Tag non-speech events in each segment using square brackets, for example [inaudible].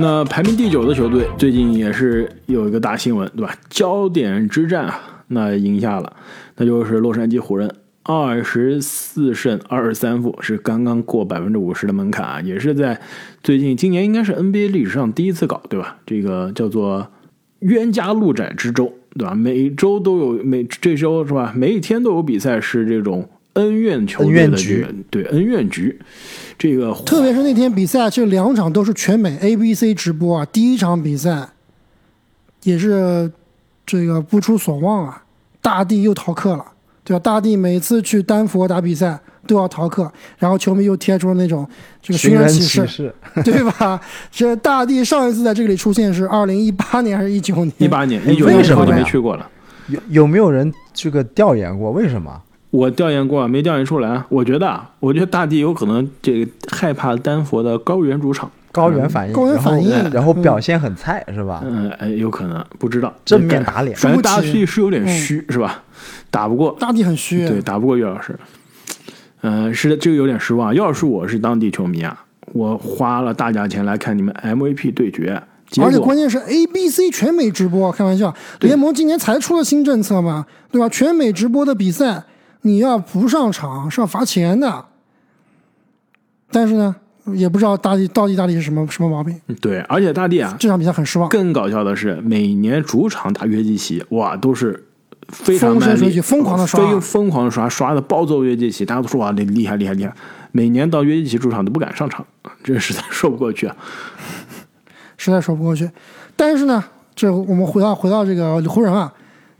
那排名第九的球队最近也是有一个大新闻，对吧？焦点之战啊，那赢下了，那就是洛杉矶湖人，二十四胜二十三负，是刚刚过百分之五十的门槛啊，也是在最近今年应该是 NBA 历史上第一次搞，对吧？这个叫做冤家路窄之周，对吧？每周都有每这周是吧？每一天都有比赛是这种恩怨球队的这个对恩怨局。这个特别是那天比赛，这两场都是全美 ABC 直播啊。第一场比赛也是这个不出所望啊，大地又逃课了，对吧？大地每次去丹佛打比赛都要逃课，然后球迷又贴出了那种这个寻人启事，对吧？[laughs] 这大地上一次在这里出现是二零一八年还是一九年？一八年，一九年时候就没去过了。有有没有人这个调研过为什么？我调研过，没调研出来。我觉得，我觉得大地有可能这个害怕丹佛的高原主场，高原反应，高原反应，然后表现很菜，是吧？嗯，哎，有可能，不知道。正面打脸，反正大地是有点虚，是吧？打不过，大地很虚，对，打不过岳老师。嗯，是的，这个有点失望。要是我是当地球迷啊，我花了大价钱来看你们 MVP 对决，而且关键是 ABC 全美直播，开玩笑，联盟今年才出了新政策嘛，对吧？全美直播的比赛。你要不上场是要罚钱的，但是呢，也不知道大地到底大地是什么什么毛病。对，而且大地啊，这场比赛很失望。更搞笑的是，每年主场打约基奇，哇，都是非常卖力，疯狂的刷，疯狂的刷，刷的暴揍约基奇，大家都说哇，厉厉害厉害厉害。每年到约基奇主场都不敢上场，这实在说不过去啊，实在说不过去。但是呢，这我们回到回到这个湖人啊，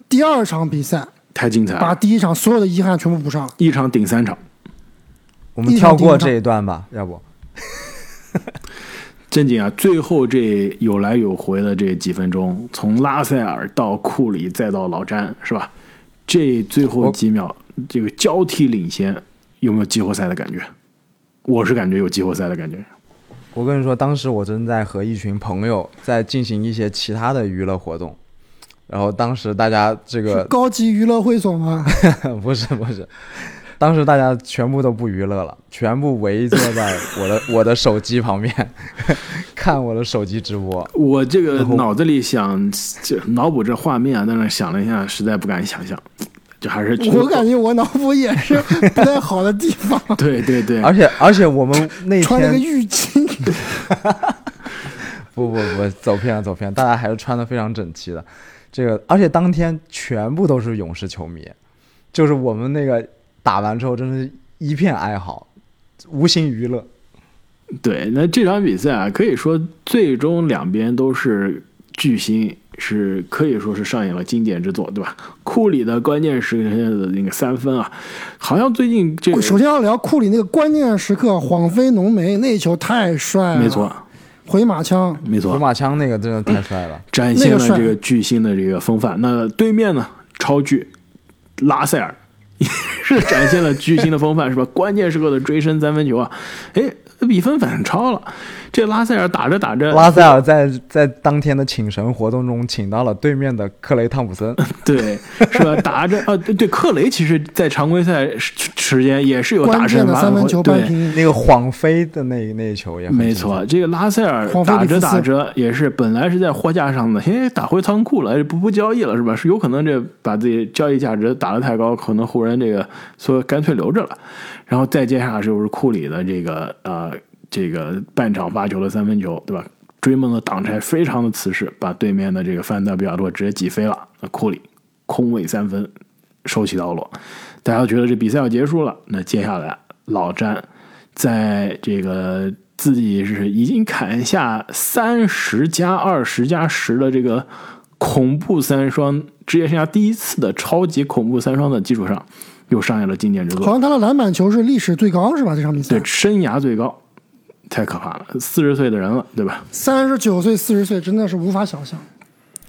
第二场比赛。太精彩了！把第一场所有的遗憾全部补上了，一场顶三场。我们跳过这一段吧，要不？[laughs] 正经啊，最后这有来有回的这几分钟，从拉塞尔到库里再到老詹，是吧？这最后几秒这个交替领先，有没有季后赛的感觉？我是感觉有季后赛的感觉。我跟你说，当时我正在和一群朋友在进行一些其他的娱乐活动。然后当时大家这个高级娱乐会所吗？[laughs] 不是不是，当时大家全部都不娱乐了，全部围坐在我的 [laughs] 我的手机旁边，[laughs] 看我的手机直播。我这个脑子里想就脑补这画面，啊，但是想了一下，实在不敢想象，就还是我感觉我脑补也是不太好的地方。对对对，而且而且我们那天穿了个浴巾。不不不，走偏了走偏，大家还是穿的非常整齐的。这个，而且当天全部都是勇士球迷，就是我们那个打完之后，真是一片哀嚎，无心娱乐。对，那这场比赛啊，可以说最终两边都是巨星，是可以说是上演了经典之作，对吧？库里的关键时刻的那个三分啊，好像最近这首先要聊库里那个关键时刻晃飞浓眉那球太帅了，没错。回马枪，没错，回马枪那个真的太帅了，展现了这个巨星的这个风范。那对面呢，超巨拉塞尔也 [laughs] 是展现了巨星的风范，是吧？关键时刻的追身三分球啊，哎，比分反超了。这拉塞尔打着打着，拉塞尔在在当天的请神活动中，请到了对面的克雷汤普森，[laughs] 对，是吧？打着啊，对，克雷其实，在常规赛时间也是有打的三分球，对，那个晃飞的那那一球也没错。这个拉塞尔打着打着也是本来是在货架上的，嘿，打回仓库了，不不交易了，是吧？是有可能这把自己交易价值打得太高，可能湖人这个说干脆留着了。然后再接下来就是库里的这个呃。这个半场发球的三分球，对吧？追梦的挡拆非常的瓷实，把对面的这个范德比尔多直接挤飞了。那库里空位三分，手起刀落。大家觉得这比赛要结束了，那接下来老詹在这个自己是已经砍下三十加二十加十的这个恐怖三双，职业生涯第一次的超级恐怖三双的基础上，又上演了经典之作。好像他的篮板球是历史最高，是吧？这场比赛对，生涯最高。太可怕了，四十岁的人了，对吧？三十九岁、四十岁，真的是无法想象。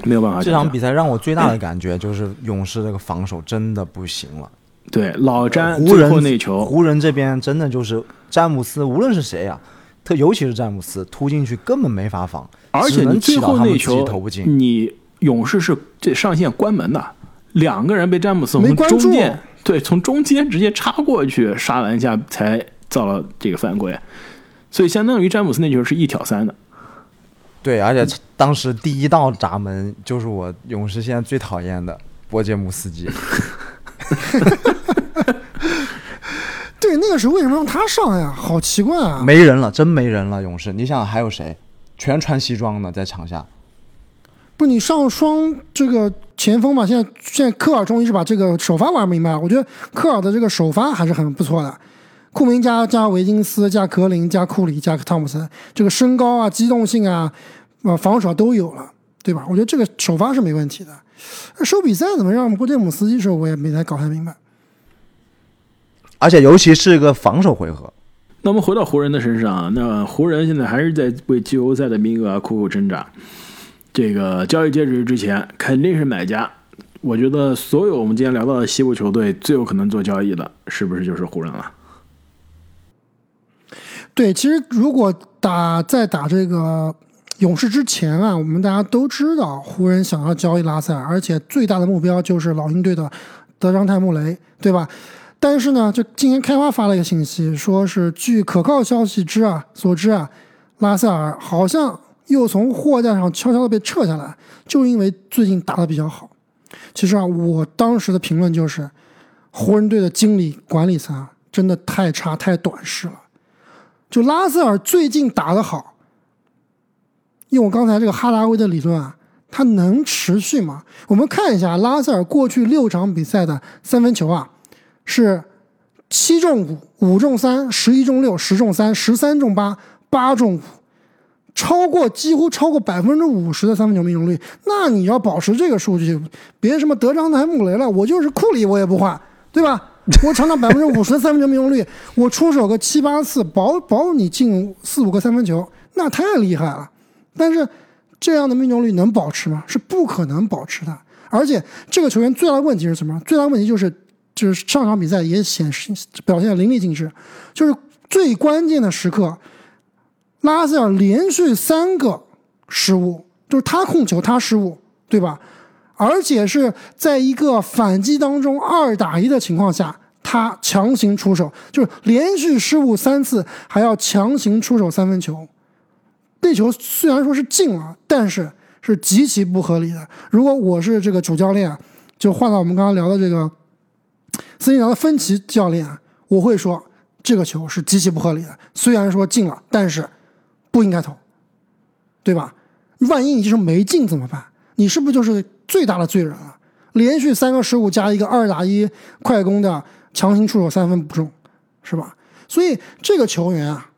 没有办法。这场比赛让我最大的感觉就是勇士这个防守真的不行了。对，老詹湖人那球，湖人这边真的就是詹姆斯，无论是谁呀，特尤其是詹姆斯突进去根本没法防，而且你最后那球投不进。你勇士是这上线关门的，两个人被詹姆斯从中间对从中间直接插过去杀篮下才造了这个犯规。所以相当于詹姆斯那球是一挑三的，对，而且当时第一道闸门就是我勇士现在最讨厌的波杰姆斯基。[laughs] 对，那个时候为什么让他上呀？好奇怪啊！没人了，真没人了。勇士，你想还有谁？全穿西装的在场下。不，你上双这个前锋嘛？现在现在科尔终于是把这个首发玩明白了。我觉得科尔的这个首发还是很不错的。库明加加维金斯加格林加库里加汤普森，这个身高啊、机动性啊、呃防守都有了，对吧？我觉得这个首发是没问题的。收比赛怎么让波杰姆斯基时候，我也没太搞太明白。而且尤其是一个防守回合。那我们回到湖人的身上，那湖人现在还是在为季后赛的名额苦苦挣扎。这个交易截止日之前肯定是买家。我觉得所有我们今天聊到的西部球队最有可能做交易的，是不是就是湖人了？对，其实如果打在打这个勇士之前啊，我们大家都知道湖人想要交易拉塞尔，而且最大的目标就是老鹰队的德章泰穆雷，对吧？但是呢，就今天开花发了一个信息，说是据可靠消息知啊所知啊，拉塞尔好像又从货架上悄悄的被撤下来，就因为最近打的比较好。其实啊，我当时的评论就是，湖人队的经理管理层啊，真的太差太短视了。就拉塞尔最近打得好，用我刚才这个哈达威的理论啊，他能持续吗？我们看一下拉塞尔过去六场比赛的三分球啊，是七中五，五中三，十一中六，十中三，十三中八，八中五，超过几乎超过百分之五十的三分球命中率。那你要保持这个数据，别什么德章泰穆雷了，我就是库里我也不换，对吧？[laughs] 我场场百分之五十的三分球命中率，我出手个七八次，保保你进四五个三分球，那太厉害了。但是这样的命中率能保持吗？是不可能保持的。而且这个球员最大的问题是什么？最大的问题就是，就是上场比赛也显示表现的淋漓尽致，就是最关键的时刻，拉塞尔连续三个失误，就是他控球他失误，对吧？而且是在一个反击当中二打一的情况下，他强行出手，就是连续失误三次，还要强行出手三分球。那球虽然说是进了，但是是极其不合理的。如果我是这个主教练，就换到我们刚刚聊的这个森林狼的芬奇教练，我会说这个球是极其不合理的。虽然说进了，但是不应该投，对吧？万一你就是没进怎么办？你是不是就是最大的罪人了？连续三个失误加一个二打一快攻的强行出手三分不中，是吧？所以这个球员啊，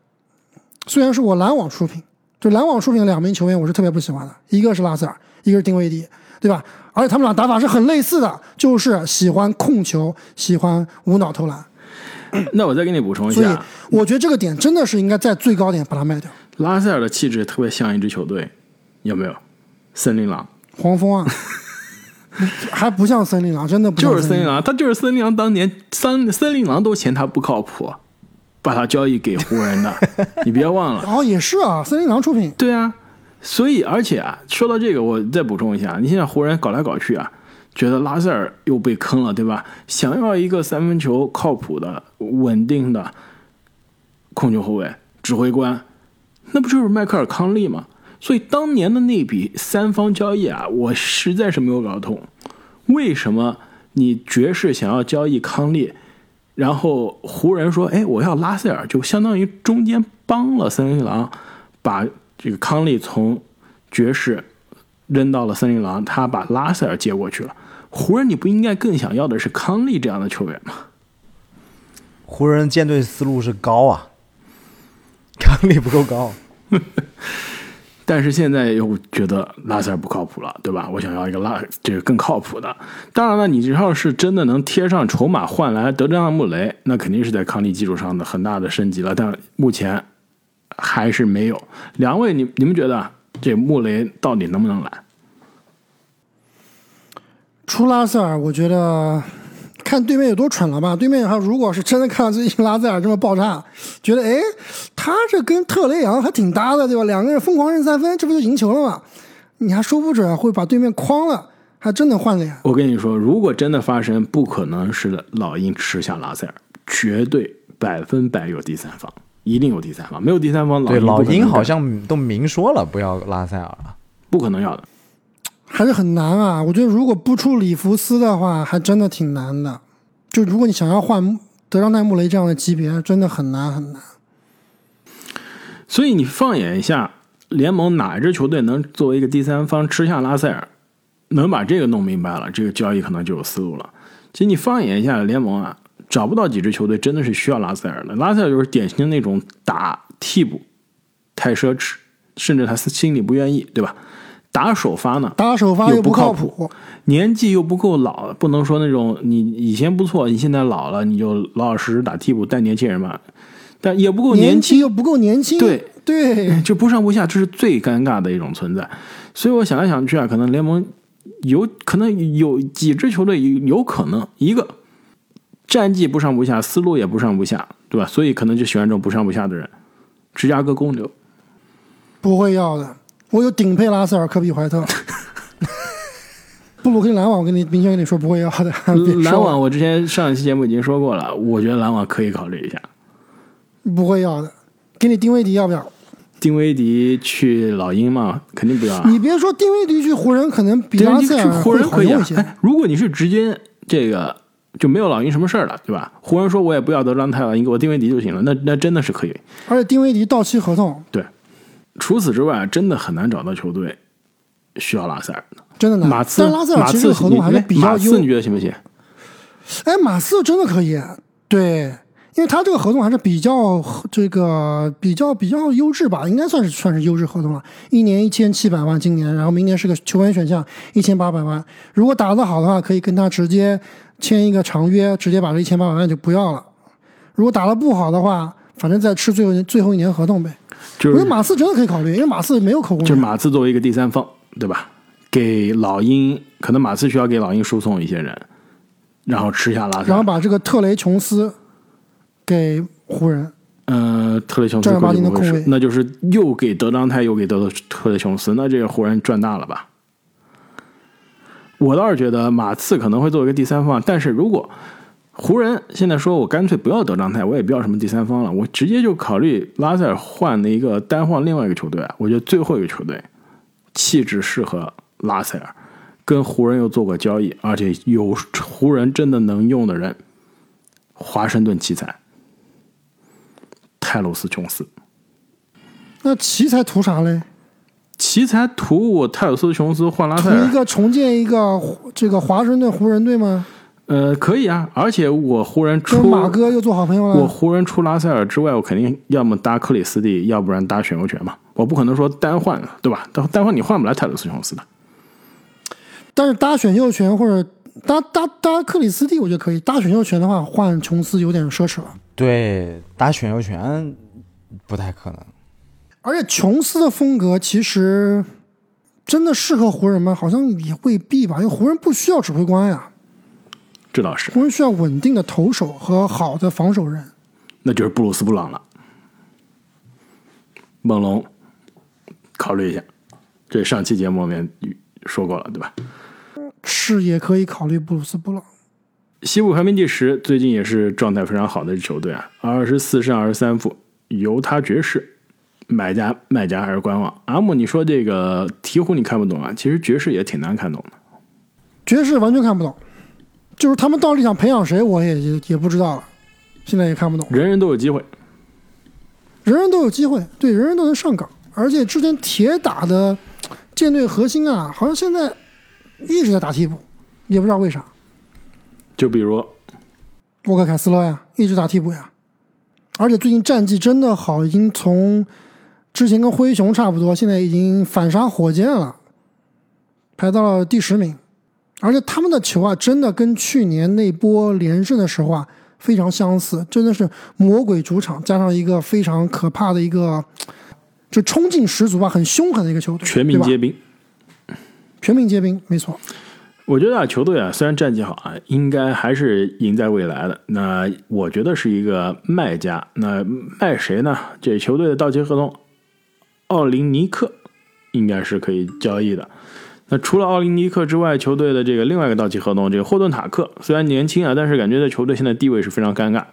虽然是我篮网出品，就篮网出品的两名球员，我是特别不喜欢的，一个是拉塞尔，一个是丁威迪，对吧？而且他们俩打法是很类似的，就是喜欢控球，喜欢无脑投篮。[coughs] 那我再给你补充一下，所以我觉得这个点真的是应该在最高点把它卖掉。拉塞尔的气质特别像一支球队，有没有？森林狼。黄蜂啊，[laughs] [laughs] 还不像森林狼，真的不就是森林狼，他就是森林狼。当年森森林狼都嫌他不靠谱，把他交易给湖人的，[laughs] 你别忘了。哦，也是啊，森林狼出品。对啊，所以而且啊，说到这个，我再补充一下，你现在湖人搞来搞去啊，觉得拉塞尔又被坑了，对吧？想要一个三分球靠谱的、稳定的控球后卫、指挥官，那不就是迈克尔康利吗？所以当年的那笔三方交易啊，我实在是没有搞通，为什么你爵士想要交易康利，然后湖人说，哎，我要拉塞尔，就相当于中间帮了森林狼，把这个康利从爵士扔到了森林狼，他把拉塞尔接过去了。湖人，你不应该更想要的是康利这样的球员吗？湖人舰队思路是高啊，康利不够高。[laughs] 但是现在又觉得拉塞尔不靠谱了，对吧？我想要一个拉这个更靠谱的。当然了，你要是真的能贴上筹码换来德章穆雷，那肯定是在康利基础上的很大的升级了。但目前还是没有。两位，你你们觉得这穆雷到底能不能来？出拉塞尔，我觉得。看对面有多蠢了吧？对面他如果是真的看到最近拉塞尔这么爆炸，觉得哎，他这跟特雷杨还挺搭的，对吧？两个人疯狂扔三分，这不就赢球了吗？你还说不准会把对面框了，还真能换脸。我跟你说，如果真的发生，不可能是老鹰吃下拉塞尔，绝对百分百有第三方。一定有第三方，没有第三方，对老鹰好像都明说了不要拉塞尔了，不可能要的，还是很难啊。我觉得如果不出里弗斯的话，还真的挺难的。就如果你想要换德章泰·穆雷这样的级别，真的很难很难。所以你放眼一下，联盟哪一支球队能作为一个第三方吃下拉塞尔，能把这个弄明白了，这个交易可能就有思路了。其实你放眼一下联盟啊，找不到几支球队真的是需要拉塞尔的。拉塞尔就是典型的那种打替补太奢侈，甚至他心里不愿意，对吧？打首发呢？打首发又不靠谱，年纪又不够老，不能说那种你以前不错，你现在老了，你就老老实实打替补带年轻人嘛。但也不够年轻，又不够年轻，对对，[laughs] 就不上不下，这是最尴尬的一种存在。所以我想来想去啊，可能联盟有可能有几支球队有可能一个战绩不上不下，思路也不上不下，对吧？所以可能就喜欢这种不上不下的人。芝加哥公牛不会要的。我有顶配拉塞尔、科比、怀特，布鲁克林篮网，我跟你明确跟你说不会要的。篮网，我之前上一期节目已经说过了，我觉得篮网可以考虑一下。不会要的，给你丁威迪要不要？丁威迪去老鹰嘛，肯定不要。你别说丁威迪去湖人，可能比拉塞尔湖人可以一些。哎，如果你是直接这个就没有老鹰什么事儿了，对吧？湖人说我也不要德章泰了，你给我丁威迪就行了，那那真的是可以。而且丁威迪到期合同，对。除此之外，真的很难找到球队需要拉塞尔的，真的难。马刺，但拉塞尔其实合同还是比较优。你觉得行不行？哎，马刺真的可以，对，因为他这个合同还是比较这个比较比较优质吧，应该算是算是优质合同了。一年一千七百万，今年，然后明年是个球员选项，一千八百万。如果打得好的话，可以跟他直接签一个长约，直接把这一千八百万就不要了。如果打得不好的话，反正再吃最后最后一年合同呗。就是马刺真的可以考虑，因为马刺没有口供。就是马刺作为一个第三方，对吧？给老鹰，可能马刺需要给老鹰输送一些人，然后吃下拉塞，然后把这个特雷琼斯给湖人。嗯，特雷琼斯正儿的控卫，那就是又给德章泰，又给德特雷琼斯，那这个湖人赚大了吧？我倒是觉得马刺可能会作为一个第三方，但是如果。湖人现在说：“我干脆不要德章泰，我也不要什么第三方了，我直接就考虑拉塞尔换的一个单换另外一个球队啊！我觉得最后一个球队气质适合拉塞尔，跟湖人又做过交易，而且有湖人真的能用的人，华盛顿奇才泰鲁斯琼斯。那奇才图啥嘞？奇才图我泰鲁斯琼斯换拉塞尔，图一个重建一个这个华盛顿湖人队吗？”呃，可以啊，而且我湖人出马哥又做好朋友了。我湖人出拉塞尔之外，我肯定要么搭克里斯蒂，要不然搭选秀权嘛。我不可能说单换，对吧？单单换你换不来泰勒斯琼斯的。但是搭选秀权或者搭搭搭克里斯蒂，我觉得可以。搭选秀权的话，换琼斯有点奢侈了。对，搭选秀权不太可能。而且琼斯的风格其实真的适合湖人吗？好像也未必吧，因为湖人不需要指挥官呀。这倒是，湖人需要稳定的投手和好的防守人，那就是布鲁斯布朗了。猛龙，考虑一下，这上期节目里面说过了，对吧？是也可以考虑布鲁斯布朗。西部排名第十，最近也是状态非常好的球队啊，二十四胜二十三负，犹他爵士，买家卖家还是观望。阿木，你说这个鹈鹕你看不懂啊？其实爵士也挺难看懂的，爵士完全看不懂。就是他们到底想培养谁，我也也也不知道了，现在也看不懂。人人都有机会，人人都有机会，对，人人都能上岗。而且之前铁打的舰队核心啊，好像现在一直在打替补，也不知道为啥。就比如沃克凯斯勒呀，一直打替补呀。而且最近战绩真的好，已经从之前跟灰熊差不多，现在已经反杀火箭了，排到了第十名。而且他们的球啊，真的跟去年那波连胜的时候啊非常相似，真的是魔鬼主场加上一个非常可怕的一个，就冲劲十足吧，很凶狠的一个球队，全民皆兵，全民皆兵，没错。我觉得啊，球队啊，虽然战绩好啊，应该还是赢在未来的。那我觉得是一个卖家，那卖谁呢？这球队的到期合同，奥林尼克应该是可以交易的。那除了奥林尼克之外，球队的这个另外一个到期合同，这个霍顿塔克虽然年轻啊，但是感觉在球队现在地位是非常尴尬。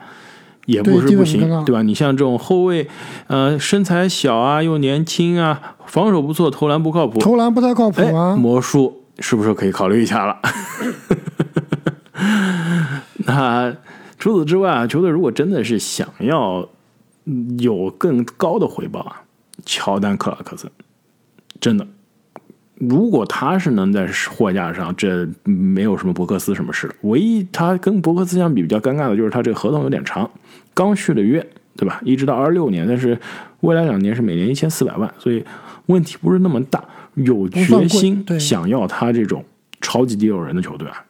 也不是不行，对吧？你像这种后卫，呃，身材小啊，又年轻啊，防守不错，投篮不靠谱，投篮不太靠谱啊。魔术是不是可以考虑一下了？[laughs] 那除此之外啊，球队如果真的是想要有更高的回报啊，乔丹克拉克森真的。如果他是能在货架上，这没有什么伯克斯什么事的。唯一他跟伯克斯相比比较尴尬的就是他这个合同有点长，刚续的约，对吧？一直到二六年，但是未来两年是每年一千四百万，所以问题不是那么大。有决心想要他这种超级第六人的球队啊，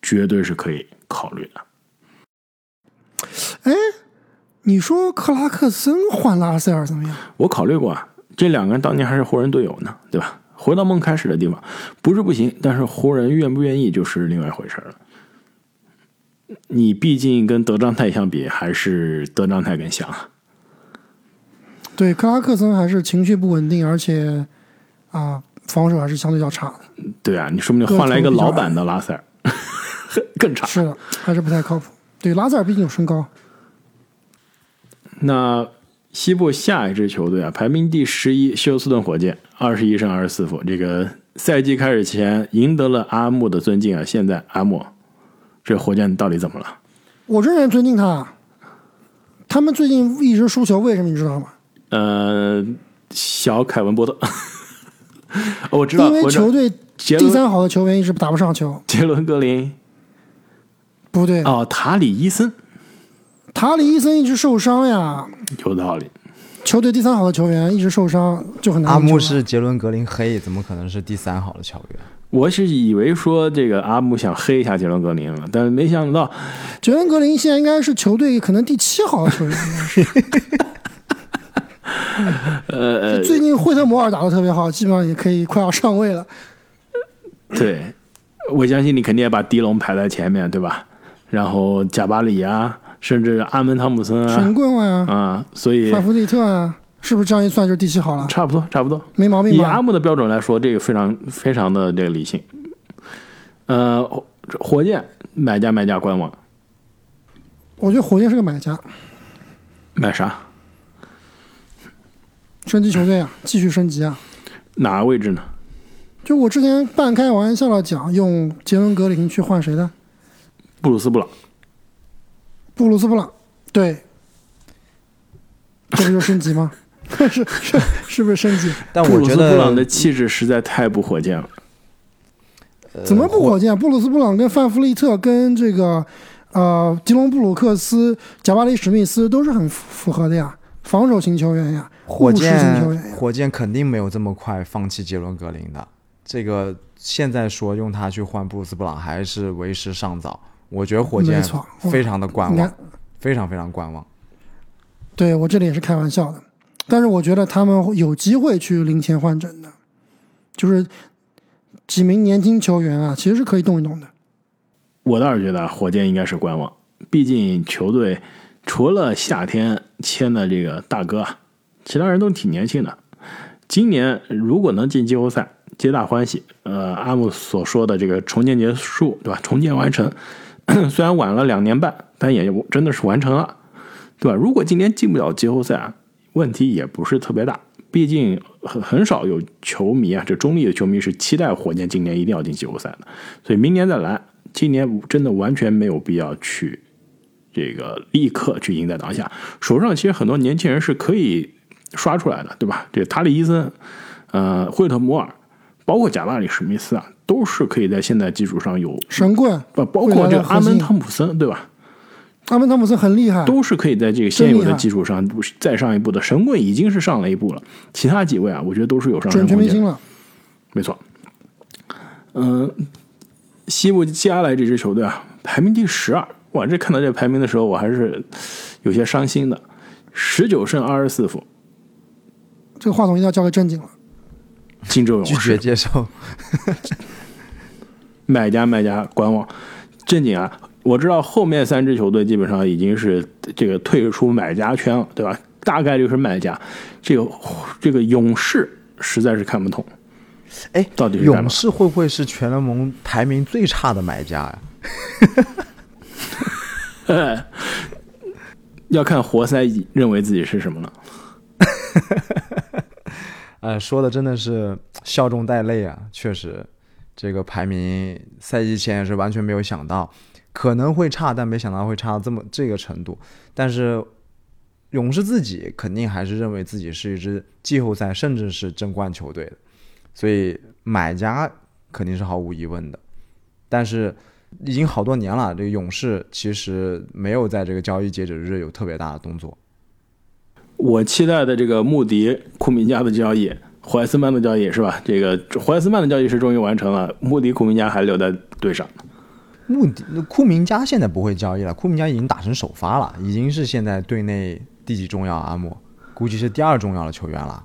绝对是可以考虑的。哎，你说克拉克森换拉塞尔怎么样？我考虑过啊，这两个人当年还是湖人队友呢，对吧？回到梦开始的地方，不是不行，但是湖人愿不愿意就是另外一回事了。你毕竟跟德章泰相比，还是德章泰更像。对，克拉克森还是情绪不稳定，而且啊，防守还是相对较差的。对啊，你说不定换来一个老版的拉塞尔，[laughs] 更差。是的，还是不太靠谱。对，拉塞尔毕竟有身高。那。西部下一支球队啊，排名第十一，休斯顿火箭，二十一胜二十四负。这个赛季开始前赢得了阿木的尊敬啊，现在阿木，这火箭到底怎么了？我仍然尊敬他，他们最近一直输球，为什么你知道吗？呃，小凯文波特，我知道，因为球队第三好的球员一直打不上球。杰伦格林，不对，哦，塔里伊森。塔里伊森一直受伤呀，有道理。球队第三好的球员一直受伤，就很难。阿木是杰伦格林黑，怎么可能是第三好的球员？我是以为说这个阿木想黑一下杰伦格林了，但是没想到，杰伦格林现在应该是球队可能第七好的球员。[laughs] 呃，最近惠特摩尔打的特别好，基本上也可以快要上位了。对，我相信你肯定也把迪龙排在前面，对吧？然后贾巴里啊。甚至阿门汤普森啊，神棍啊，啊，所以范弗利特啊，是不是这样一算就是第七好了？差不多，差不多，没毛病。以阿木的标准来说，这个非常非常的这个理性。呃，火箭买家卖家观望。我觉得火箭是个买家。买啥？升级球队啊，继续升级啊。哪个位置呢？就我之前半开玩笑的讲，用杰伦格林去换谁的？布鲁斯布朗。布鲁斯布朗，对，这不就升级吗？[laughs] 是是是不是升级？但我觉得布朗的气质实在太不火箭了。怎么不火箭？布鲁斯布朗跟范弗利特跟这个呃吉隆布鲁克斯、贾巴里史密斯都是很符合的呀，防守型球员呀，火箭火箭肯定没有这么快放弃杰伦格林的。这个现在说用他去换布鲁斯布朗还是为时尚早。我觉得火箭非常的观望，非常非常观望。对我这里也是开玩笑的，但是我觉得他们有机会去零钱换整的，就是几名年轻球员啊，其实是可以动一动的。我倒是觉得火箭应该是观望，毕竟球队除了夏天签的这个大哥，其他人都挺年轻的。今年如果能进季后赛，皆大欢喜。呃，阿姆所说的这个重建结束，对吧？重建完成。[clears throat] 虽然晚了两年半，但也真的是完成了，对吧？如果今年进不了季后赛，问题也不是特别大。毕竟很很少有球迷啊，这中立的球迷是期待火箭今年一定要进季后赛的。所以明年再来，今年真的完全没有必要去这个立刻去赢在当下。手上其实很多年轻人是可以刷出来的，对吧？这塔里伊森、呃，惠特摩尔，包括贾巴里史密斯啊。都是可以在现在基础上有神棍，不包括这个阿门汤普森，对吧？阿门汤普森很厉害，都是可以在这个现有的基础上再上一步的。神棍已经是上了一步了，其他几位啊，我觉得都是有上升空间。了，没错。嗯，西部接下来这支球队啊，排名第十二。哇，这看到这排名的时候，我还是有些伤心的。十九胜二十四负，这个话筒一定要交给正经了。金州勇士拒绝接受。[laughs] 买家卖家观望，正经啊！我知道后面三支球队基本上已经是这个退出买家圈了，对吧？大概率是买家。这个这个勇士实在是看不通。哎，到底勇士会不会是全联盟排名最差的买家呀？[laughs] 要看活塞认为自己是什么了。[laughs] 呃，说的真的是笑中带泪啊！确实，这个排名赛季前也是完全没有想到可能会差，但没想到会差到这么这个程度。但是勇士自己肯定还是认为自己是一支季后赛甚至是争冠球队的，所以买家肯定是毫无疑问的。但是已经好多年了，这个勇士其实没有在这个交易截止日有特别大的动作。我期待的这个穆迪、库明加的交易，怀斯曼的交易是吧？这个怀斯曼的交易是终于完成了，穆迪、库明加还留在队上。穆迪、库明加现在不会交易了，库明加已经打成首发了，已经是现在队内第几重要？阿莫估计是第二重要的球员了。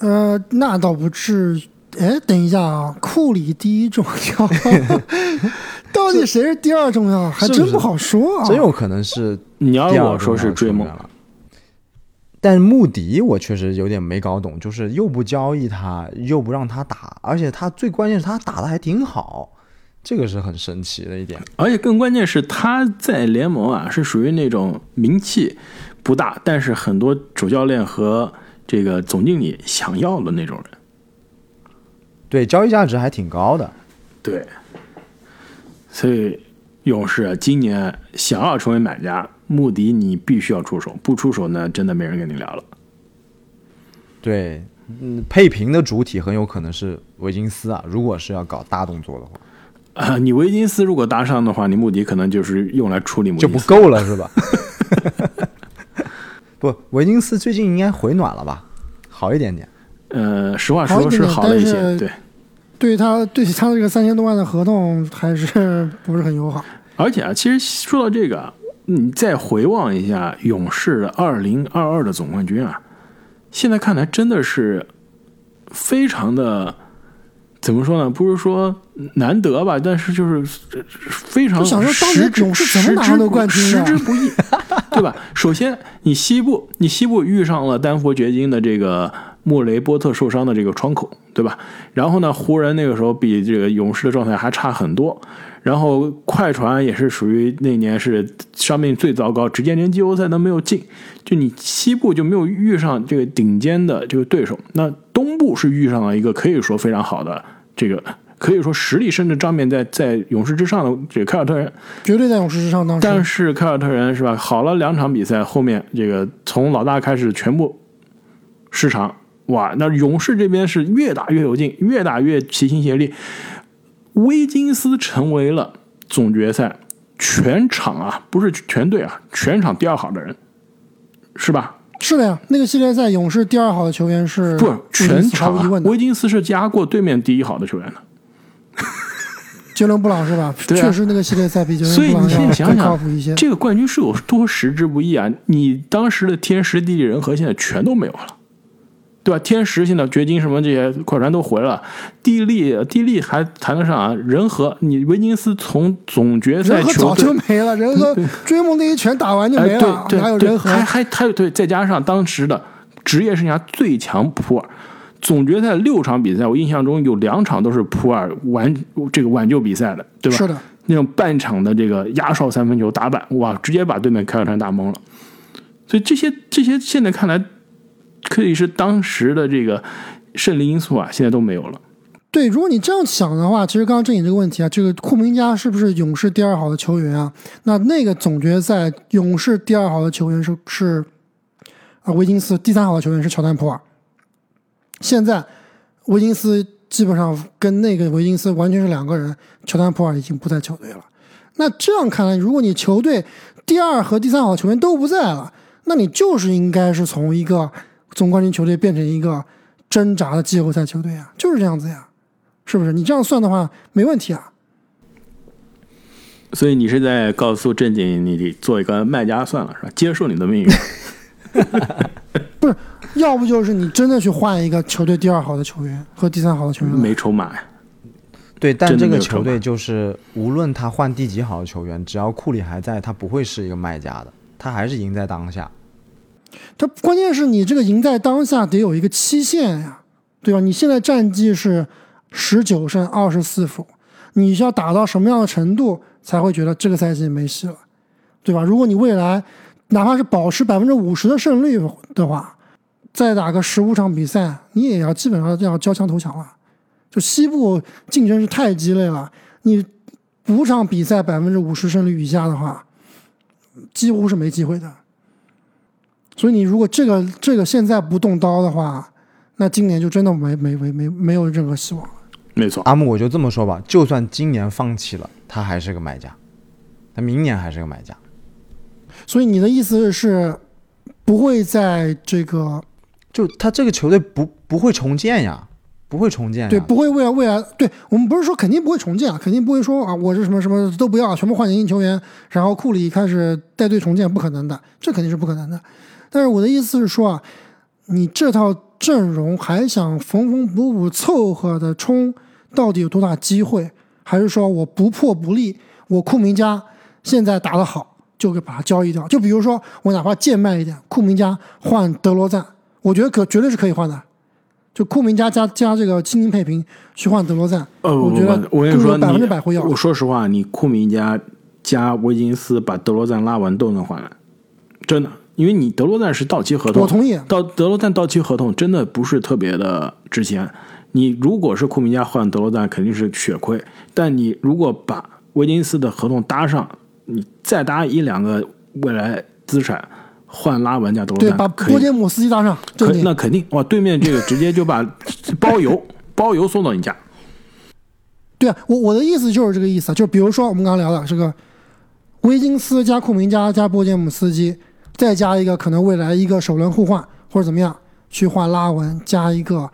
呃，那倒不是。哎，等一下啊，库里第一重要，[laughs] 到底谁是第二重要？还真不好说啊。真有可能是你要我说是追梦了。但穆迪我确实有点没搞懂，就是又不交易他，又不让他打，而且他最关键是他打的还挺好，这个是很神奇的一点。而且更关键是他在联盟啊是属于那种名气不大，但是很多主教练和这个总经理想要的那种人。对，交易价值还挺高的。对，所以勇士今年想要成为买家。穆迪，你必须要出手，不出手呢，真的没人跟你聊了。对，嗯，配平的主体很有可能是维金斯啊。如果是要搞大动作的话，啊，你维金斯如果搭上的话，你穆迪可能就是用来处理就不够了，是吧？[laughs] 不，维金斯最近应该回暖了吧？好一点点。呃，实话说是好了一些，对。对他，对他这个三千多万的合同还是不是很友好。而且啊，其实说到这个。你再回望一下勇士的二零二二的总冠军啊，现在看来真的是非常的怎么说呢？不是说难得吧，但是就是非常时之时之时之不易，对吧？[laughs] 首先，你西部你西部遇上了丹佛掘金的这个穆雷波特受伤的这个窗口，对吧？然后呢，湖人那个时候比这个勇士的状态还差很多。然后快船也是属于那年是伤病最糟糕，直接连季后赛都没有进。就你西部就没有遇上这个顶尖的这个对手，那东部是遇上了一个可以说非常好的这个，可以说实力甚至账面在在勇士之上的这个凯尔特人，绝对在勇士之上。当时，但是凯尔特人是吧？好了两场比赛，后面这个从老大开始全部失常，哇！那勇士这边是越打越有劲，越打越齐心协力。威金斯成为了总决赛全场啊，不是全队啊，全场第二好的人，是吧？是的呀，那个系列赛勇士第二好的球员是不全场？威金斯是压过对面第一好的球员的，杰伦布朗是吧？确实那个系列赛比杰伦布朗更靠谱一些。这个冠军是有多实之不易啊！你当时的天时地利人和现在全都没有了。对吧？天时现在掘金什么这些快船都回了，地利地利还谈得上啊？人和你维金斯从总决赛球早就没了，人和追梦那一拳打完就没了，哪有人和？还还还对，再加上当时的职业生涯最强普尔，总决赛六场比赛，我印象中有两场都是普尔挽这个挽救比赛的，对吧？是的，那种半场的这个压哨三分球打板，哇，直接把对面凯尔特人打懵了。所以这些这些现在看来。可以是当时的这个胜利因素啊，现在都没有了。对，如果你这样想的话，其实刚刚正你这个问题啊，这个库明加是不是勇士第二好的球员啊？那那个总决赛勇士第二好的球员是是啊维金斯，第三好的球员是乔丹普尔。现在维金斯基本上跟那个维金斯完全是两个人，乔丹普尔已经不在球队了。那这样看来，如果你球队第二和第三好的球员都不在了，那你就是应该是从一个。总冠军球队变成一个挣扎的季后赛球队啊，就是这样子呀，是不是？你这样算的话，没问题啊。所以你是在告诉正经，你得做一个卖家算了，是吧？接受你的命运。[laughs] 不是，要不就是你真的去换一个球队第二好的球员和第三好的球员。没筹码呀。对，但这个球队就是无论他换第几好的球员，只要库里还在，他不会是一个卖家的，他还是赢在当下。他关键是你这个赢在当下得有一个期限呀，对吧？你现在战绩是十九胜二十四负，你需要打到什么样的程度才会觉得这个赛季没戏了，对吧？如果你未来哪怕是保持百分之五十的胜率的话，再打个十五场比赛，你也要基本上要交枪投降了。就西部竞争是太激烈了，你五场比赛百分之五十胜率以下的话，几乎是没机会的。所以你如果这个这个现在不动刀的话，那今年就真的没没没没没有任何希望了。没错，阿木，我就这么说吧，就算今年放弃了，他还是个买家，他明年还是个买家。所以你的意思是，不会在这个，就他这个球队不不会重建呀，不会重建。对，不会未来未来，对我们不是说肯定不会重建啊，肯定不会说啊，我是什么什么都不要，全部换年轻球员，然后库里开始带队重建，不可能的，这肯定是不可能的。但是我的意思是说啊，你这套阵容还想缝缝补补凑合的冲，到底有多大机会？还是说我不破不立？我库明加现在打得好。就给把它交易掉，就比如说我哪怕贱卖一点，库明加换德罗赞，我觉得可绝对是可以换的。就库明加加加这个青金配平去换德罗赞，呃，我觉得我跟你说，百分之百会要。我说实话，你库明加加威金斯把德罗赞拉完都能换来，真的，因为你德罗赞是到期合同，我同意。到德罗赞到期合同真的不是特别的值钱。你如果是库明加换德罗赞，肯定是血亏。但你如果把威金斯的合同搭上，你再搭一两个未来资产换拉文加德罗赞，对，把波杰姆斯基搭上，那肯定哇！对面这个直接就把包邮包邮送到你家。对啊，我我的意思就是这个意思，就比如说我们刚刚聊的这个威金斯加库明加加波杰姆斯基，再加一个可能未来一个首轮互换或者怎么样去换拉文加一个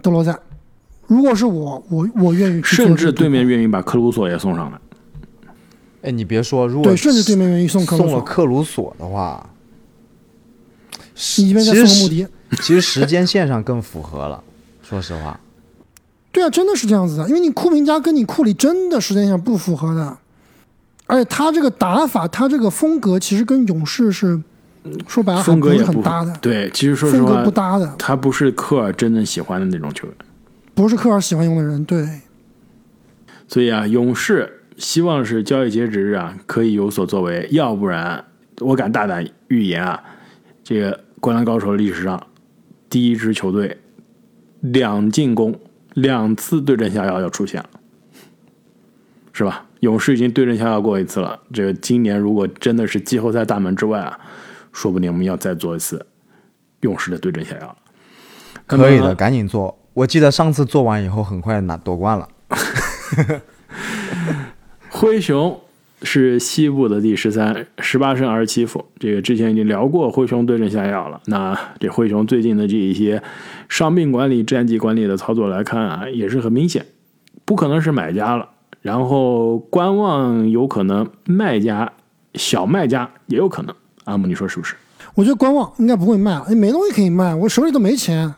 德罗赞。如果是我，我我愿意，甚至对面愿意把克鲁索也送上来。哎，你别说，如果对，甚至对面愿意送送了克鲁索的话，你一边在送穆迪，其实时间线上更符合了。[laughs] 说实话，对啊，真的是这样子的，因为你库明加跟你库里真的时间线不符合的，而且他这个打法，他这个风格其实跟勇士是说白了风格也很搭的。对，其实说实话不搭的，他不是科尔真正喜欢的那种球员，不是科尔喜欢用的人。对，所以啊，勇士。希望是交易截止日啊，可以有所作为，要不然我敢大胆预言啊，这个灌篮高手历史上第一支球队两进攻两次对阵下药要出现了，是吧？勇士已经对阵下药过一次了，这个今年如果真的是季后赛大门之外啊，说不定我们要再做一次勇士的对阵下药了。可以的，赶紧做。我记得上次做完以后，很快拿夺冠了。[laughs] 灰熊是西部的第十三，十八胜二十七负。这个之前已经聊过，灰熊对阵下药了。那这灰熊最近的这一些伤病管理、战绩管理的操作来看啊，也是很明显，不可能是买家了。然后观望，有可能卖家、小卖家也有可能。阿姆，你说是不是？我觉得观望应该不会卖了，没东西可以卖，我手里都没钱，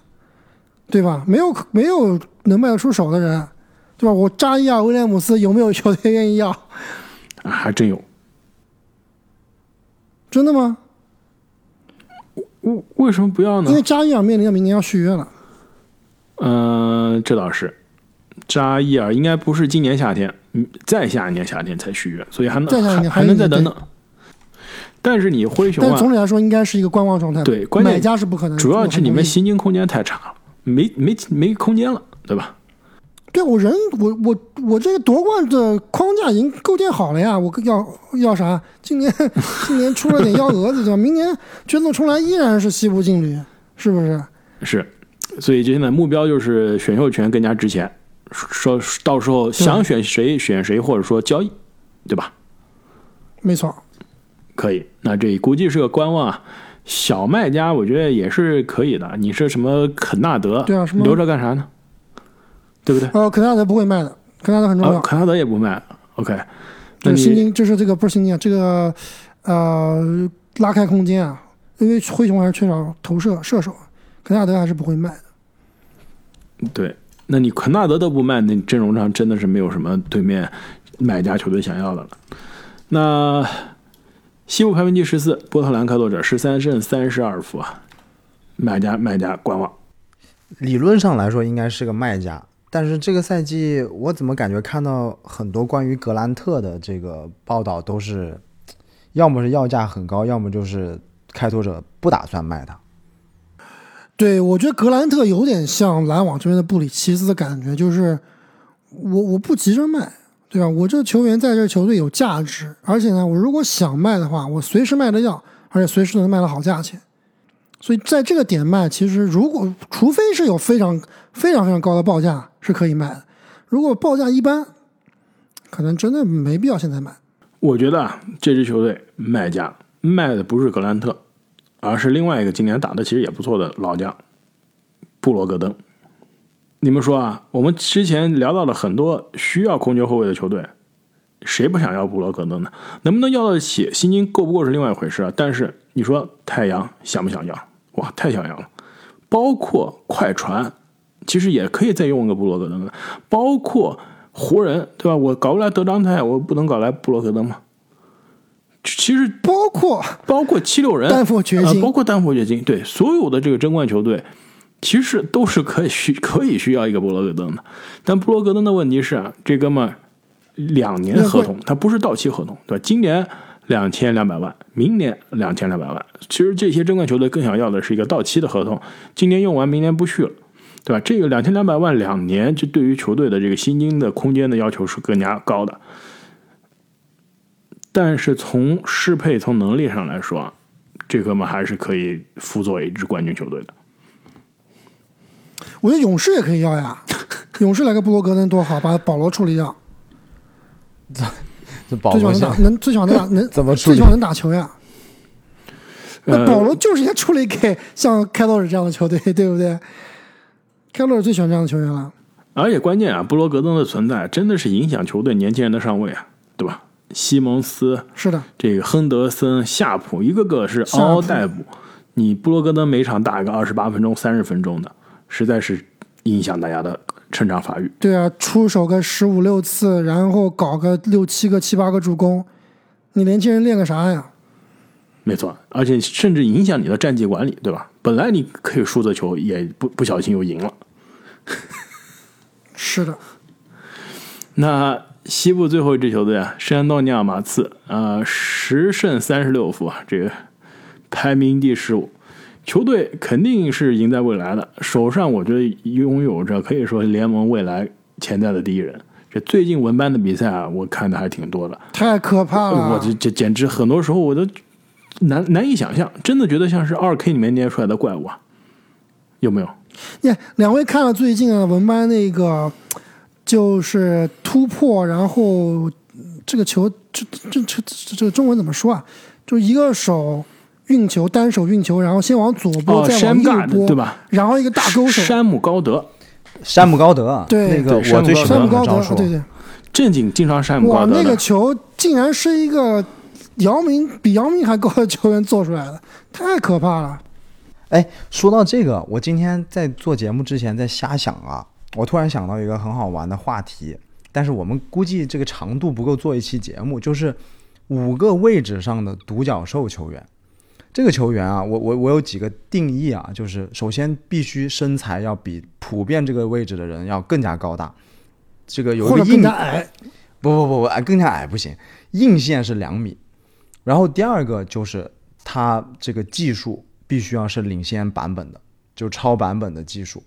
对吧？没有没有能卖得出手的人。对吧？我扎伊尔威廉姆斯有没有球队愿意要？啊，还真有。真的吗？为为什么不要呢？因为扎伊尔面临着明年要续约了。嗯，这倒是。扎伊尔应该不是今年夏天，嗯再下一年夏天才续约，所以还能再下一年还能再等等。但是你灰熊，但总体来说应该是一个观望状态。对，买家是不可能。主要是你们薪金空间太差了，没没没空间了，对吧？对我人我我我这个夺冠的框架已经构建好了呀，我要要啥？今年 [laughs] 今年出了点幺蛾子对吧？明年卷土重来依然是西部劲旅，是不是？是，所以就现在目标就是选秀权更加值钱，说到时候想选谁选谁，或者说交易，对吧？没错，可以。那这估计是个观望啊，小卖家我觉得也是可以的。你是什么肯纳德？对啊，什么留着干啥呢？对不对？呃，肯纳德不会卖的，肯纳德很重要。肯纳德也不卖，OK。这新金就是这个不是新金啊，这个呃拉开空间啊，因为灰熊还是缺少投射射手，肯纳德还是不会卖的。对，那你肯纳德都不卖，那阵容上真的是没有什么对面买家球队想要的了。那西部排名第十四，波特兰开拓者十三胜三十二负啊，买家卖家观望。理论上来说应该是个卖家。但是这个赛季，我怎么感觉看到很多关于格兰特的这个报道都是要么是要价很高，要么就是开拓者不打算卖他。对，我觉得格兰特有点像篮网这边的布里奇斯的感觉，就是我我不急着卖，对吧？我这个球员在这球队有价值，而且呢，我如果想卖的话，我随时卖得掉，而且随时能卖到好价钱。所以在这个点卖，其实如果除非是有非常非常非常高的报价是可以卖的，如果报价一般，可能真的没必要现在买。我觉得啊，这支球队卖家卖的不是格兰特。而是另外一个今年打的其实也不错的老将布罗格登。你们说啊，我们之前聊到了很多需要控球后卫的球队，谁不想要布罗格登呢？能不能要得起，薪金够不够是另外一回事啊。但是你说太阳想不想要？哇，太想要了！包括快船，其实也可以再用个布罗格登的。包括湖人，对吧？我搞不来德章泰，我不能搞来布罗格登吗？其实包括包括七六人、丹佛掘金，包括丹佛掘金，对所有的这个争冠球队，其实都是可以需可以需要一个布罗格登的。但布罗格登的问题是啊，这哥们两年合同，他不是到期合同，对吧？今年两千两百万，明年两千两百万。其实这些争冠球队更想要的是一个到期的合同，今年用完，明年不续了，对吧？这个两千两百万两年，就对于球队的这个薪金的空间的要求是更加高的。但是从适配、从能力上来说，这哥们还是可以辅佐一支冠军球队的。我觉得勇士也可以要呀，[laughs] 勇士来个布罗格登多好，把保罗处理掉。[laughs] 这保罗能打，能最起码能打，能怎么最起码能打球呀？[laughs] 那保罗就是应该处理给像开拓者这样的球队，对不对？开拓者最喜欢这样的球员了。而且关键啊，布罗格登的存在真的是影响球队年轻人的上位啊，对吧？西蒙斯是的，这个亨德森、夏普一个个是嗷嗷待哺。你布罗格登每场打个二十八分钟、三十分钟的，实在是影响大家的成长发育。对啊，出手个十五六次，然后搞个六七个、七八个助攻，你年轻人练个啥呀？没错，而且甚至影响你的战绩管理，对吧？本来你可以输的球，也不不小心又赢了。[laughs] 是的，那。西部最后一支球队啊，圣安东尼奥马刺啊，十胜三十六负啊，这个排名第十五，球队肯定是赢在未来的。手上我觉得拥有着可以说联盟未来潜在的第一人。这最近文班的比赛啊，我看的还挺多的，太可怕了！我这这简直很多时候我都难难以想象，真的觉得像是二 K 里面捏出来的怪物啊，有没有？耶，两位看了最近啊文班那个。就是突破，然后这个球，这这这这个中文怎么说啊？就一个手运球，单手运球，然后先往左拨，再往右拨，对吧？然后一个大勾手，山姆高德，山姆高德，对那个我最喜欢高德，对对，正经经常山姆高德。哇，那个球竟然是一个姚明比姚明还高的球员做出来的，太可怕了！哎，说到这个，我今天在做节目之前在瞎想啊。我突然想到一个很好玩的话题，但是我们估计这个长度不够做一期节目，就是五个位置上的独角兽球员。这个球员啊，我我我有几个定义啊，就是首先必须身材要比普遍这个位置的人要更加高大，这个有一个硬矮，不不不不，矮更加矮不行，硬线是两米。然后第二个就是他这个技术必须要是领先版本的，就超版本的技术。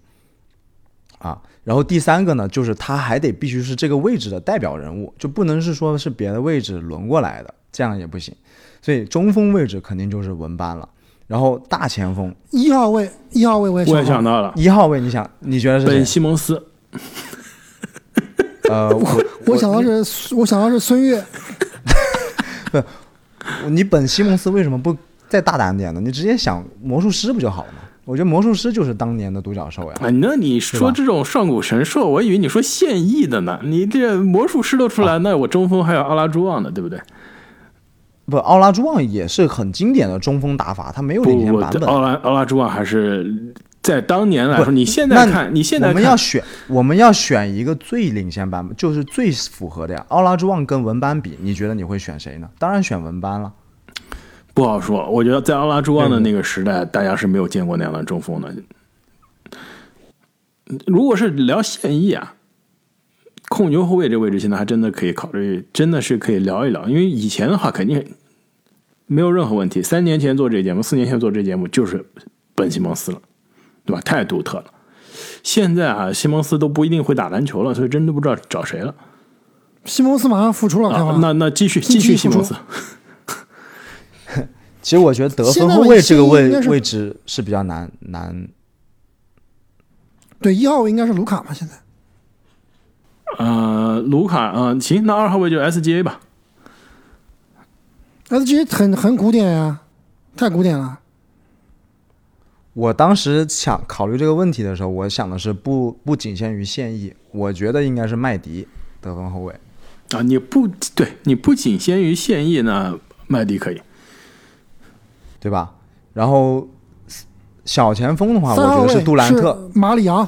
啊，然后第三个呢，就是他还得必须是这个位置的代表人物，就不能是说是别的位置轮过来的，这样也不行。所以中锋位置肯定就是文班了。然后大前锋一号位，一号位我也我也想到了，一号位你想你觉得是本西蒙斯？[laughs] 呃，我我想到是，我想到是孙悦。不，你本西蒙斯为什么不再大胆点呢？你直接想魔术师不就好了吗？我觉得魔术师就是当年的独角兽呀！啊，那你说这种上古神兽，我以为你说现役的呢。你这魔术师都出来，那我中锋还有阿拉朱旺呢，对不对？不，奥拉朱旺也是很经典的中锋打法，他没有领先版本。奥拉奥拉朱旺还是在当年来说，你现在看，你现在我们要选，我们要选一个最领先版本，就是最符合的呀。奥拉朱旺跟文班比，你觉得你会选谁呢？当然选文班了。不好说，我觉得在奥拉朱旺的那个时代，大家是没有见过那样的中锋的。如果是聊现役啊，控球后卫这位置，现在还真的可以考虑，真的是可以聊一聊。因为以前的话，肯定没有任何问题。三年前做这节目，四年前做这节目就是本西蒙斯了，对吧？太独特了。现在啊，西蒙斯都不一定会打篮球了，所以真的不知道找谁了。西蒙斯马上复出了，啊、那那继续继续西蒙斯。其实我觉得得分后卫这个位位置是比较难难。对，一号位应该是卢卡嘛？现在。呃，卢卡，嗯，行，那二号位就 SGA 吧。SGA 很很古典呀，太古典了。我当时想考虑这个问题的时候，我想的是不不仅限于现役，我觉得应该是麦迪得分后卫。啊，你不对，你不仅限于现役，呢麦迪可以。对吧？然后小前锋的话，我觉得是杜兰特、马里昂。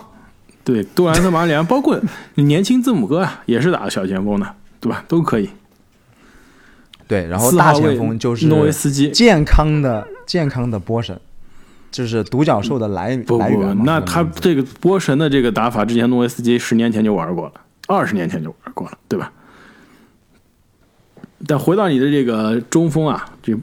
对，杜兰特、马里昂，包括年轻字母哥啊，也是打小前锋的，对吧？都可以。对，然后大前锋就是诺维斯基，健康的、健康的波神，就是独角兽的来来源嘛。那他这个波神的这个打法，之前诺维斯基十年前就玩过了，二十年前就玩过了，对吧？但回到你的这个中锋啊，这。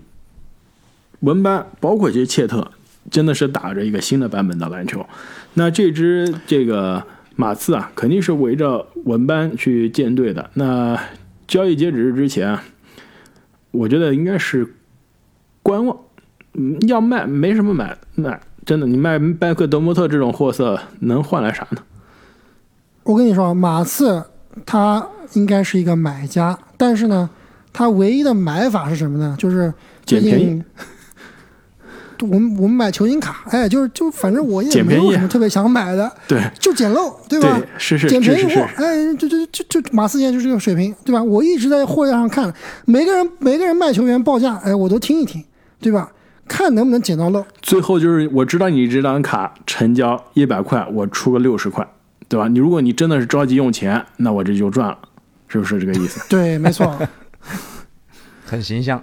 文班包括这些切特，真的是打着一个新的版本的篮球。那这支这个马刺啊，肯定是围着文班去建队的。那交易截止日之前，我觉得应该是观望。嗯，要卖没什么买卖，真的，你卖拜克德莫特这种货色能换来啥呢？我跟你说，马刺他应该是一个买家，但是呢，他唯一的买法是什么呢？就是捡便宜。我们我们买球星卡，哎，就是就反正我也没有什么特别想买的，对，就捡漏，对吧？是是捡便宜货，哎，就就就就马四现在就这个水平，对吧？我一直在货架上看，每个人每个人卖球员报价，哎，我都听一听，对吧？看能不能捡到漏。最后就是我知道你这张卡成交一百块，我出个六十块，对吧？你如果你真的是着急用钱，那我这就赚了，是不是这个意思？对，没错，[laughs] 很形象。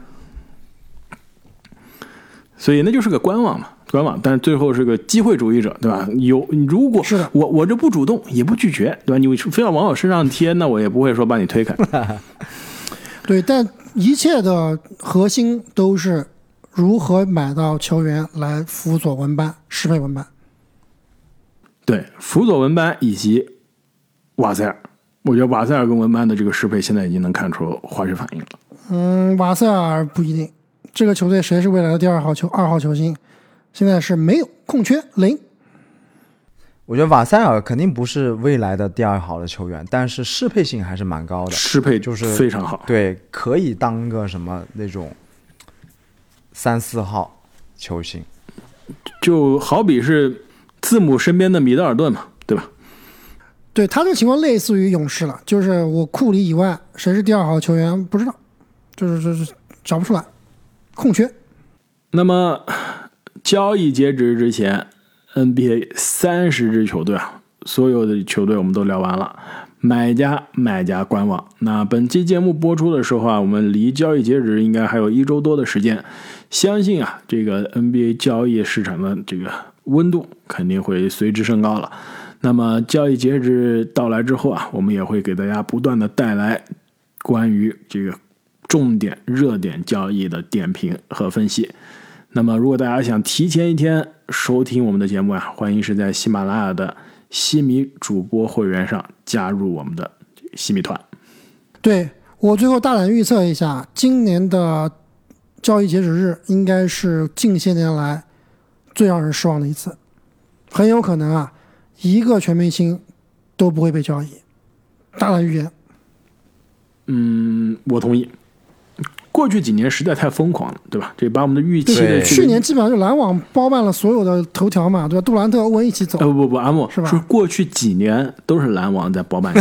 所以那就是个观望嘛，观望，但是最后是个机会主义者，对吧？有如果是的，我我这不主动也不拒绝，对吧？你非要往我身上贴，那我也不会说把你推开。[laughs] 对，但一切的核心都是如何买到球员来辅佐文班，适配文班。对，辅佐文班以及瓦塞尔，我觉得瓦塞尔跟文班的这个适配现在已经能看出化学反应了。嗯，瓦塞尔不一定。这个球队谁是未来的第二号球二号球星？现在是没有空缺零。我觉得瓦塞尔肯定不是未来的第二好的球员，但是适配性还是蛮高的。适配就是非常好，对，可以当个什么那种三四号球星，就好比是字母身边的米德尔顿嘛，对吧？对他这个情况类似于勇士了，就是我库里以外谁是第二好球员不知道，就是就是找不出来。空缺。那么交易截止之前，NBA 三十支球队啊，所有的球队我们都聊完了。买家、卖家观望。那本期节目播出的时候啊，我们离交易截止应该还有一周多的时间。相信啊，这个 NBA 交易市场的这个温度肯定会随之升高了。那么交易截止到来之后啊，我们也会给大家不断的带来关于这个。重点热点交易的点评和分析。那么，如果大家想提前一天收听我们的节目啊，欢迎是在喜马拉雅的西米主播会员上加入我们的西米团。对我最后大胆预测一下，今年的交易截止日应该是近些年来最让人失望的一次，很有可能啊，一个全明星都不会被交易。大胆预言。嗯，我同意。过去几年实在太疯狂了，对吧？这把我们的预期的去年基本上就篮网包办了所有的头条嘛，对吧？杜兰特、欧文一起走。不不不，阿莫是吧？过去几年都是篮网在包办，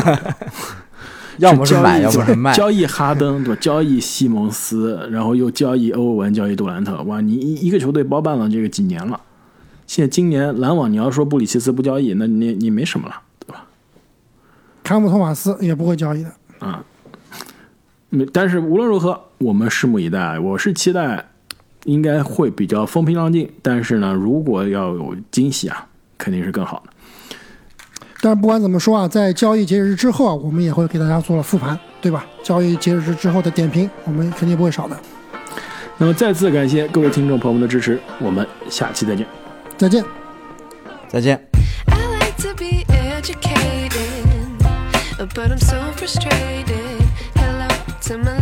[laughs] 要么是买，要么是卖。交易哈登，对吧？交易西蒙斯，然后又交易欧文，交易杜兰特。哇，你一一个球队包办了这个几年了。现在今年篮网，你要说布里奇斯不交易，那你你没什么了，对吧？坎普托马斯也不会交易的啊。没，但是无论如何。我们拭目以待，我是期待应该会比较风平浪静，但是呢，如果要有惊喜啊，肯定是更好的。但是不管怎么说啊，在交易截止日之后啊，我们也会给大家做了复盘，对吧？交易截止日之后的点评，我们肯定不会少的。那么再次感谢各位听众朋友们的支持，我们下期再见。再见。再见。I like to be educated, but I'm so frustrated. similar